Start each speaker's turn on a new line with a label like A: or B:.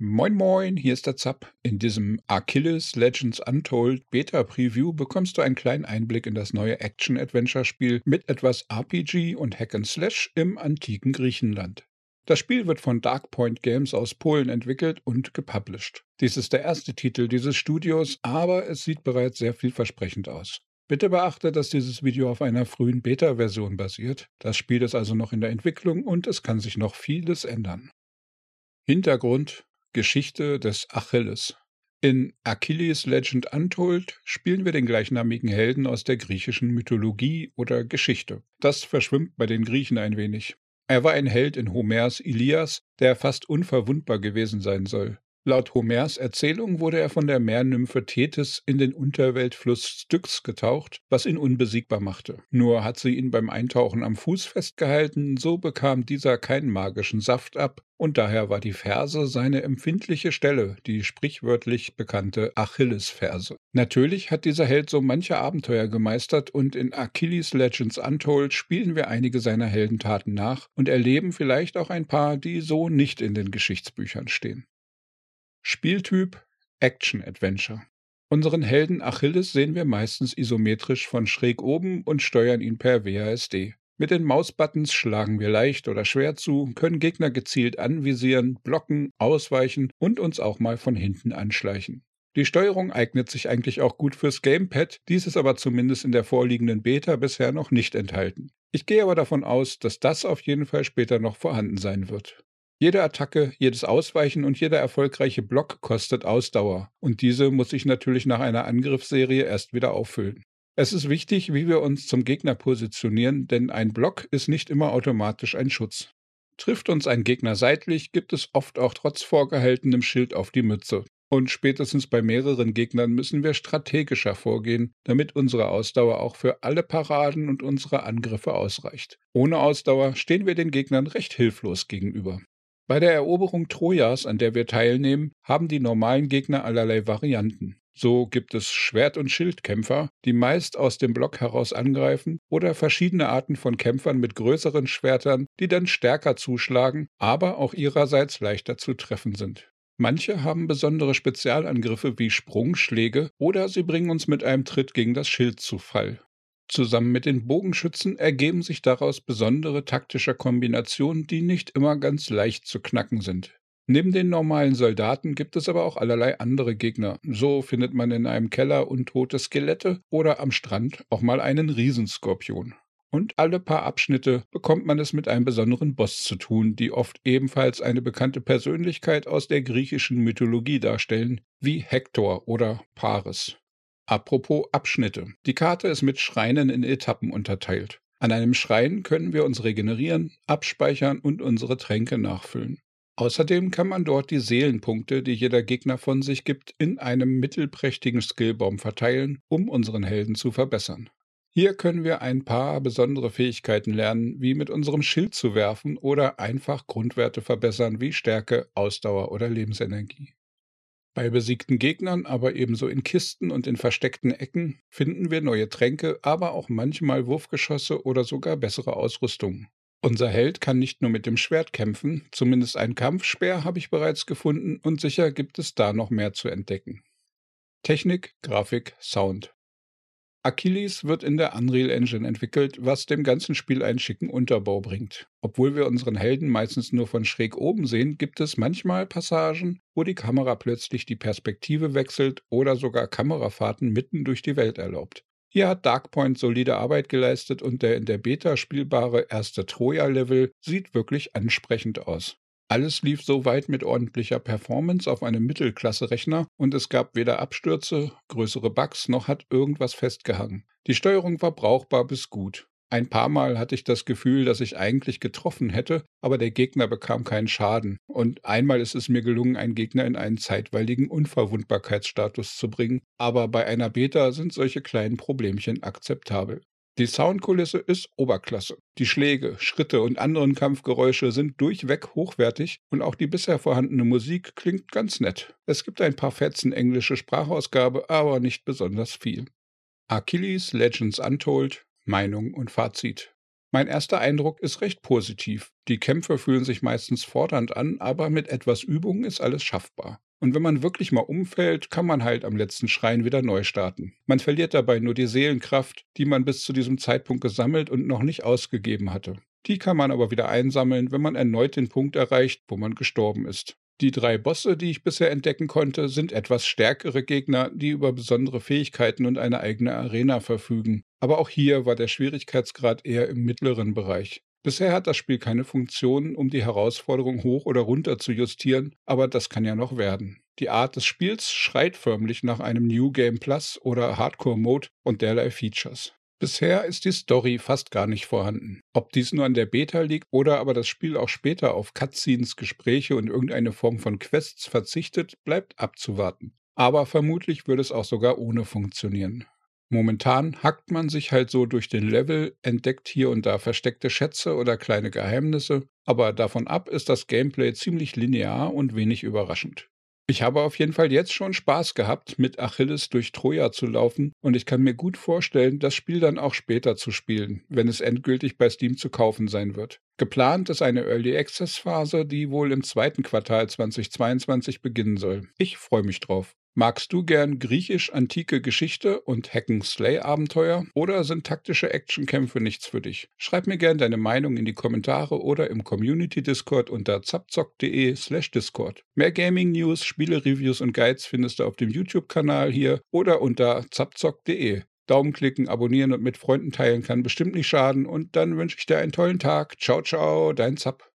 A: Moin Moin, hier ist der Zapp. In diesem Achilles Legends Untold Beta Preview bekommst du einen kleinen Einblick in das neue Action-Adventure-Spiel mit etwas RPG und Hack and Slash im antiken Griechenland. Das Spiel wird von Darkpoint Games aus Polen entwickelt und gepublished. Dies ist der erste Titel dieses Studios, aber es sieht bereits sehr vielversprechend aus. Bitte beachte, dass dieses Video auf einer frühen Beta-Version basiert. Das Spiel ist also noch in der Entwicklung und es kann sich noch vieles ändern. Hintergrund Geschichte des Achilles. In Achilles Legend Untold spielen wir den gleichnamigen Helden aus der griechischen Mythologie oder Geschichte. Das verschwimmt bei den Griechen ein wenig. Er war ein Held in Homers Ilias, der fast unverwundbar gewesen sein soll. Laut Homers Erzählung wurde er von der Meernymphe Tethys in den Unterweltfluss Styx getaucht, was ihn unbesiegbar machte. Nur hat sie ihn beim Eintauchen am Fuß festgehalten, so bekam dieser keinen magischen Saft ab, und daher war die Ferse seine empfindliche Stelle, die sprichwörtlich bekannte Achillesferse. Natürlich hat dieser Held so manche Abenteuer gemeistert und in Achilles Legends Untold spielen wir einige seiner Heldentaten nach und erleben vielleicht auch ein paar, die so nicht in den Geschichtsbüchern stehen. Spieltyp Action-Adventure. Unseren Helden Achilles sehen wir meistens isometrisch von schräg oben und steuern ihn per WASD. Mit den Mausbuttons schlagen wir leicht oder schwer zu, können Gegner gezielt anvisieren, blocken, ausweichen und uns auch mal von hinten anschleichen. Die Steuerung eignet sich eigentlich auch gut fürs Gamepad, dies ist aber zumindest in der vorliegenden Beta bisher noch nicht enthalten. Ich gehe aber davon aus, dass das auf jeden Fall später noch vorhanden sein wird. Jede Attacke, jedes Ausweichen und jeder erfolgreiche Block kostet Ausdauer, und diese muss sich natürlich nach einer Angriffsserie erst wieder auffüllen. Es ist wichtig, wie wir uns zum Gegner positionieren, denn ein Block ist nicht immer automatisch ein Schutz. Trifft uns ein Gegner seitlich, gibt es oft auch trotz vorgehaltenem Schild auf die Mütze. Und spätestens bei mehreren Gegnern müssen wir strategischer vorgehen, damit unsere Ausdauer auch für alle Paraden und unsere Angriffe ausreicht. Ohne Ausdauer stehen wir den Gegnern recht hilflos gegenüber. Bei der Eroberung Trojas, an der wir teilnehmen, haben die normalen Gegner allerlei Varianten. So gibt es Schwert- und Schildkämpfer, die meist aus dem Block heraus angreifen, oder verschiedene Arten von Kämpfern mit größeren Schwertern, die dann stärker zuschlagen, aber auch ihrerseits leichter zu treffen sind. Manche haben besondere Spezialangriffe wie Sprungschläge oder sie bringen uns mit einem Tritt gegen das Schild zu Fall. Zusammen mit den Bogenschützen ergeben sich daraus besondere taktische Kombinationen, die nicht immer ganz leicht zu knacken sind. Neben den normalen Soldaten gibt es aber auch allerlei andere Gegner. So findet man in einem Keller untote Skelette oder am Strand auch mal einen Riesenskorpion. Und alle paar Abschnitte bekommt man es mit einem besonderen Boss zu tun, die oft ebenfalls eine bekannte Persönlichkeit aus der griechischen Mythologie darstellen, wie Hektor oder Paris. Apropos Abschnitte. Die Karte ist mit Schreinen in Etappen unterteilt. An einem Schrein können wir uns regenerieren, abspeichern und unsere Tränke nachfüllen. Außerdem kann man dort die Seelenpunkte, die jeder Gegner von sich gibt, in einem mittelprächtigen Skillbaum verteilen, um unseren Helden zu verbessern. Hier können wir ein paar besondere Fähigkeiten lernen, wie mit unserem Schild zu werfen oder einfach Grundwerte verbessern wie Stärke, Ausdauer oder Lebensenergie. Bei besiegten Gegnern, aber ebenso in Kisten und in versteckten Ecken, finden wir neue Tränke, aber auch manchmal Wurfgeschosse oder sogar bessere Ausrüstung. Unser Held kann nicht nur mit dem Schwert kämpfen, zumindest ein Kampfspeer habe ich bereits gefunden und sicher gibt es da noch mehr zu entdecken. Technik, Grafik, Sound. Achilles wird in der Unreal Engine entwickelt, was dem ganzen Spiel einen schicken Unterbau bringt. Obwohl wir unseren Helden meistens nur von schräg oben sehen, gibt es manchmal Passagen, wo die Kamera plötzlich die Perspektive wechselt oder sogar Kamerafahrten mitten durch die Welt erlaubt. Hier hat Darkpoint solide Arbeit geleistet und der in der Beta spielbare erste Troja-Level sieht wirklich ansprechend aus. Alles lief soweit mit ordentlicher Performance auf einem Mittelklasse-Rechner und es gab weder Abstürze, größere Bugs noch hat irgendwas festgehangen. Die Steuerung war brauchbar bis gut. Ein paar Mal hatte ich das Gefühl, dass ich eigentlich getroffen hätte, aber der Gegner bekam keinen Schaden. Und einmal ist es mir gelungen, einen Gegner in einen zeitweiligen Unverwundbarkeitsstatus zu bringen. Aber bei einer Beta sind solche kleinen Problemchen akzeptabel. Die Soundkulisse ist Oberklasse. Die Schläge, Schritte und anderen Kampfgeräusche sind durchweg hochwertig und auch die bisher vorhandene Musik klingt ganz nett. Es gibt ein paar Fetzen englische Sprachausgabe, aber nicht besonders viel. Achilles Legends Untold, Meinung und Fazit. Mein erster Eindruck ist recht positiv. Die Kämpfe fühlen sich meistens fordernd an, aber mit etwas Übung ist alles schaffbar. Und wenn man wirklich mal umfällt, kann man halt am letzten Schrein wieder neu starten. Man verliert dabei nur die Seelenkraft, die man bis zu diesem Zeitpunkt gesammelt und noch nicht ausgegeben hatte. Die kann man aber wieder einsammeln, wenn man erneut den Punkt erreicht, wo man gestorben ist. Die drei Bosse, die ich bisher entdecken konnte, sind etwas stärkere Gegner, die über besondere Fähigkeiten und eine eigene Arena verfügen. Aber auch hier war der Schwierigkeitsgrad eher im mittleren Bereich. Bisher hat das Spiel keine Funktion, um die Herausforderung hoch oder runter zu justieren, aber das kann ja noch werden. Die Art des Spiels schreit förmlich nach einem New Game Plus oder Hardcore Mode und derlei Features. Bisher ist die Story fast gar nicht vorhanden. Ob dies nur an der Beta liegt oder aber das Spiel auch später auf Cutscenes, Gespräche und irgendeine Form von Quests verzichtet, bleibt abzuwarten. Aber vermutlich würde es auch sogar ohne funktionieren. Momentan hackt man sich halt so durch den Level, entdeckt hier und da versteckte Schätze oder kleine Geheimnisse, aber davon ab ist das Gameplay ziemlich linear und wenig überraschend. Ich habe auf jeden Fall jetzt schon Spaß gehabt, mit Achilles durch Troja zu laufen und ich kann mir gut vorstellen, das Spiel dann auch später zu spielen, wenn es endgültig bei Steam zu kaufen sein wird. Geplant ist eine Early Access Phase, die wohl im zweiten Quartal 2022 beginnen soll. Ich freue mich drauf. Magst du gern griechisch-antike Geschichte und Hack-and-Slay-Abenteuer oder sind taktische Actionkämpfe nichts für dich? Schreib mir gern deine Meinung in die Kommentare oder im Community-Discord unter zapzock.de slash Discord. Mehr Gaming-News, Spiele-Reviews und Guides findest du auf dem YouTube-Kanal hier oder unter zapzock.de. Daumen klicken, abonnieren und mit Freunden teilen kann bestimmt nicht schaden und dann wünsche ich dir einen tollen Tag. Ciao, ciao, dein Zap.